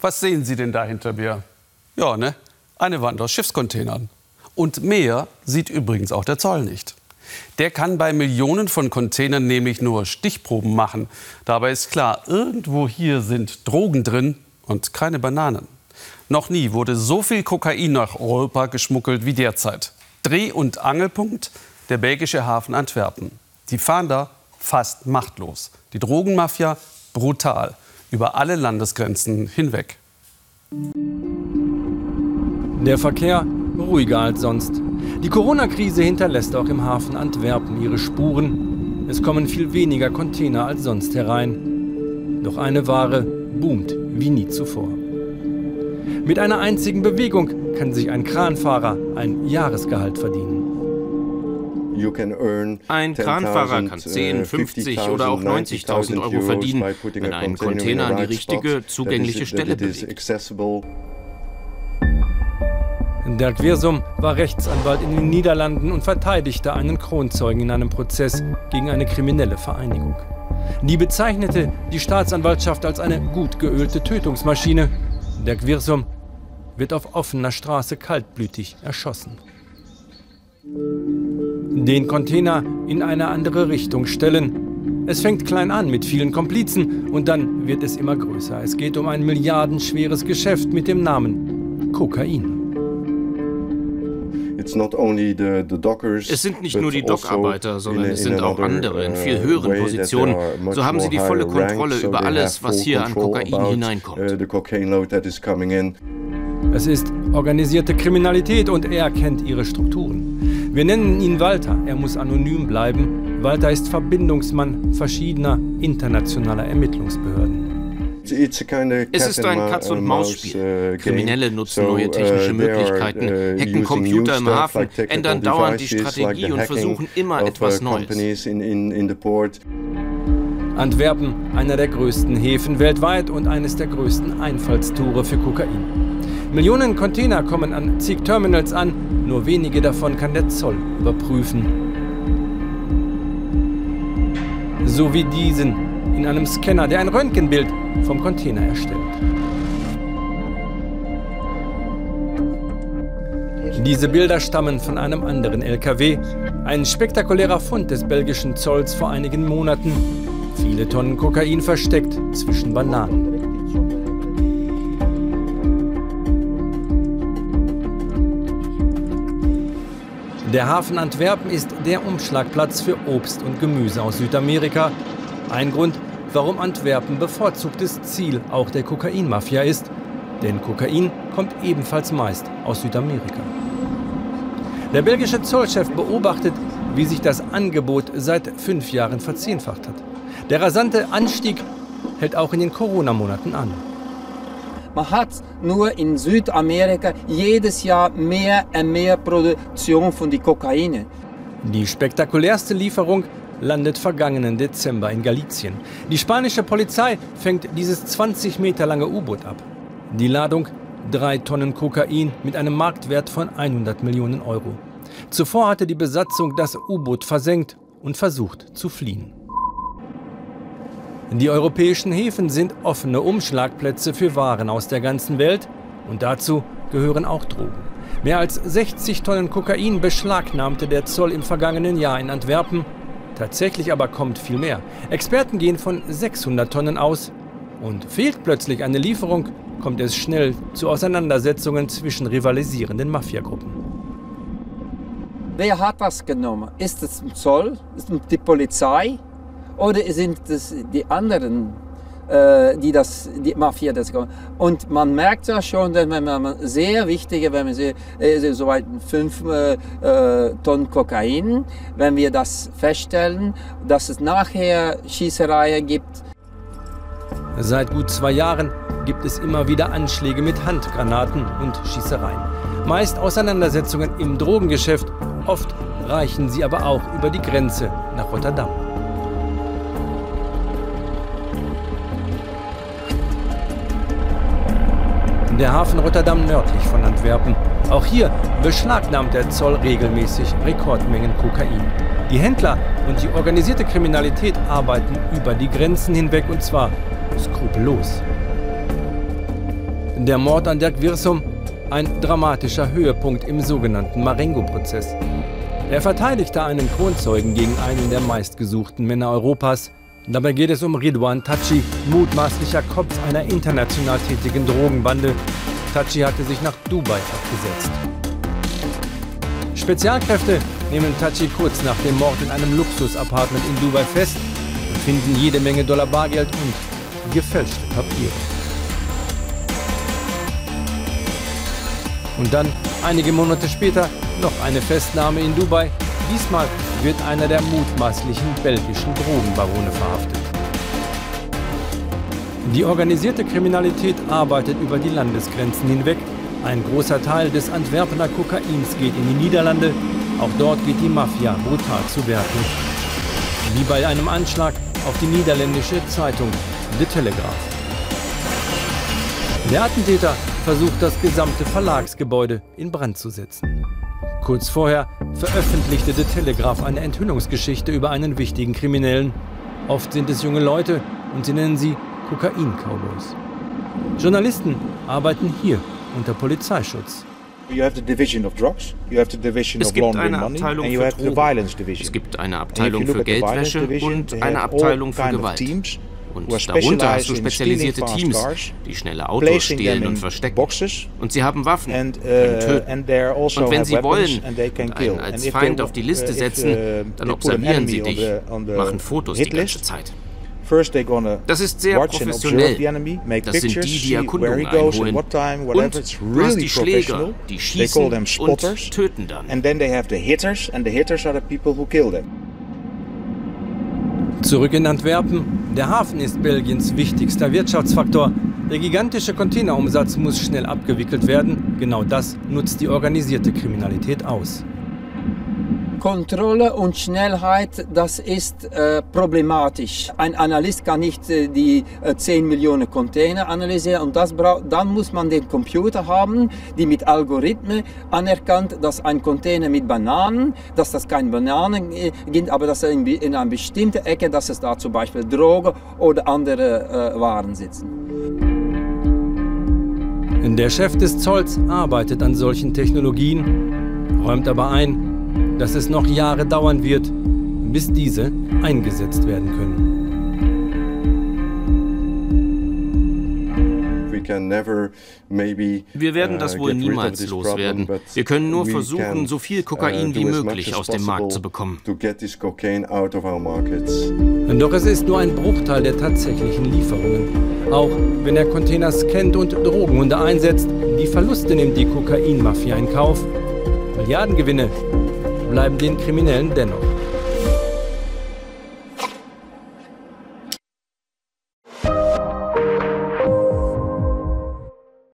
Was sehen Sie denn da hinter mir? Ja, ne? Eine Wand aus Schiffscontainern. Und mehr sieht übrigens auch der Zoll nicht. Der kann bei Millionen von Containern nämlich nur Stichproben machen. Dabei ist klar, irgendwo hier sind Drogen drin und keine Bananen. Noch nie wurde so viel Kokain nach Europa geschmuggelt wie derzeit. Dreh- und Angelpunkt der belgische Hafen Antwerpen. Die Fahnder fast machtlos. Die Drogenmafia brutal über alle Landesgrenzen hinweg. Der Verkehr ruhiger als sonst. Die Corona-Krise hinterlässt auch im Hafen Antwerpen ihre Spuren. Es kommen viel weniger Container als sonst herein. Doch eine Ware boomt wie nie zuvor. Mit einer einzigen Bewegung kann sich ein Kranfahrer ein Jahresgehalt verdienen. Ein Kranfahrer kann 10, 50 uh, oder auch 90.000 Euro verdienen, wenn er einen Container an die richtige, zugängliche Stelle bewegt. Dirk Wirsum war Rechtsanwalt in den Niederlanden und verteidigte einen Kronzeugen in einem Prozess gegen eine kriminelle Vereinigung. Die bezeichnete die Staatsanwaltschaft als eine gut geölte Tötungsmaschine. Dirk Wirsum wird auf offener Straße kaltblütig erschossen. Den Container in eine andere Richtung stellen. Es fängt klein an mit vielen Komplizen und dann wird es immer größer. Es geht um ein milliardenschweres Geschäft mit dem Namen Kokain. Es sind nicht nur die also Dockarbeiter, sondern es sind auch andere in viel uh, höheren Positionen. So haben sie die volle Kontrolle über alles, was hier an Kokain hineinkommt. Uh, es ist organisierte Kriminalität und er kennt ihre Strukturen. Wir nennen ihn Walter. Er muss anonym bleiben. Walter ist Verbindungsmann verschiedener internationaler Ermittlungsbehörden. Es ist ein Katz-und-Maus-Spiel. Uh, Kriminelle nutzen neue technische uh, Möglichkeiten, uh, hacken Computer im Hafen, ändern dauernd die Strategie und versuchen immer etwas Neues. Antwerpen, einer der größten Häfen weltweit und eines der größten Einfallstore für Kokain. Millionen Container kommen an zig Terminals an, nur wenige davon kann der Zoll überprüfen. So wie diesen in einem Scanner, der ein Röntgenbild vom Container erstellt. Diese Bilder stammen von einem anderen LKW, ein spektakulärer Fund des belgischen Zolls vor einigen Monaten. Viele Tonnen Kokain versteckt zwischen Bananen. Der Hafen Antwerpen ist der Umschlagplatz für Obst und Gemüse aus Südamerika. Ein Grund, warum Antwerpen bevorzugtes Ziel auch der Kokainmafia ist. Denn Kokain kommt ebenfalls meist aus Südamerika. Der belgische Zollchef beobachtet, wie sich das Angebot seit fünf Jahren verzehnfacht hat. Der rasante Anstieg hält auch in den Corona-Monaten an. Man hat nur in Südamerika jedes Jahr mehr und mehr Produktion von die Kokaine. Die spektakulärste Lieferung landet vergangenen Dezember in Galizien. Die spanische Polizei fängt dieses 20 Meter lange U-Boot ab. Die Ladung drei Tonnen Kokain mit einem Marktwert von 100 Millionen Euro. Zuvor hatte die Besatzung das U-Boot versenkt und versucht zu fliehen. Die europäischen Häfen sind offene Umschlagplätze für Waren aus der ganzen Welt und dazu gehören auch Drogen. Mehr als 60 Tonnen Kokain beschlagnahmte der Zoll im vergangenen Jahr in Antwerpen Tatsächlich aber kommt viel mehr. Experten gehen von 600 Tonnen aus. Und fehlt plötzlich eine Lieferung, kommt es schnell zu Auseinandersetzungen zwischen rivalisierenden Mafiagruppen. Wer hat das genommen? Ist es der Zoll? Ist es die Polizei? Oder sind es die anderen äh, die das, die Mafia das Und man merkt ja schon, dass wenn man sehr wichtige, wenn man sehr, äh, so weit fünf äh, äh, Tonnen Kokain, wenn wir das feststellen, dass es nachher Schießereien gibt. Seit gut zwei Jahren gibt es immer wieder Anschläge mit Handgranaten und Schießereien. Meist Auseinandersetzungen im Drogengeschäft, oft reichen sie aber auch über die Grenze nach Rotterdam. Der Hafen Rotterdam nördlich von Antwerpen. Auch hier beschlagnahmt der Zoll regelmäßig Rekordmengen Kokain. Die Händler und die organisierte Kriminalität arbeiten über die Grenzen hinweg und zwar skrupellos. Der Mord an Dirk Wirsum, ein dramatischer Höhepunkt im sogenannten Marengo-Prozess. Er verteidigte einen Kronzeugen gegen einen der meistgesuchten Männer Europas. Dabei geht es um Ridwan Tachi, mutmaßlicher Kopf einer international tätigen Drogenbande. Tachi hatte sich nach Dubai abgesetzt. Spezialkräfte nehmen Tachi kurz nach dem Mord in einem Luxusapartment in Dubai fest und finden jede Menge Dollar Bargeld und gefälschte Papiere. Und dann, einige Monate später, noch eine Festnahme in Dubai. Diesmal wird einer der mutmaßlichen belgischen Drogenbarone verhaftet. Die organisierte Kriminalität arbeitet über die Landesgrenzen hinweg. Ein großer Teil des Antwerpener Kokains geht in die Niederlande. Auch dort geht die Mafia brutal zu Werke. Wie bei einem Anschlag auf die niederländische Zeitung The Telegraph. Der Attentäter versucht, das gesamte Verlagsgebäude in Brand zu setzen. Kurz vorher veröffentlichte The Telegraph eine Enthüllungsgeschichte über einen wichtigen Kriminellen. Oft sind es junge Leute und sie nennen sie Kokain-Cowboys. Journalisten arbeiten hier unter Polizeischutz. Es gibt eine Abteilung für Drogen, es gibt eine Abteilung für Geldwäsche und eine Abteilung für Gewalt. Und darunter hast du spezialisierte Teams, die schnelle Autos stehlen und verstecken. Und sie haben Waffen, können uh, töten. Also und wenn sie wollen und einen als Feind auf die Liste uh, setzen, uh, dann observieren sie dich, machen Fotos die ganze Zeit. Das ist sehr professionell. Das sind die, die Erkundungen einholen. Und du hast die Schläger, die schießen und töten dann. Zurück in Antwerpen. Der Hafen ist Belgiens wichtigster Wirtschaftsfaktor. Der gigantische Containerumsatz muss schnell abgewickelt werden. Genau das nutzt die organisierte Kriminalität aus. Kontrolle und Schnellheit, das ist äh, problematisch. Ein Analyst kann nicht äh, die äh, 10 Millionen Container analysieren und das dann muss man den Computer haben, die mit Algorithmen anerkannt, dass ein Container mit Bananen, dass das keine Bananen äh, gibt, aber dass in, in einer bestimmten Ecke, dass es da zum Beispiel Drogen oder andere äh, Waren sitzen. Der Chef des Zolls arbeitet an solchen Technologien, räumt aber ein, dass es noch Jahre dauern wird, bis diese eingesetzt werden können. Wir werden das uh, wohl niemals loswerden. Wir können nur versuchen, so viel Kokain uh, wie möglich aus dem Markt zu bekommen. Doch es ist nur ein Bruchteil der tatsächlichen Lieferungen. Auch wenn er Container scannt und Drogenhunde einsetzt, die Verluste nimmt die Kokainmafia in Kauf. Milliardengewinne bleiben den Kriminellen dennoch.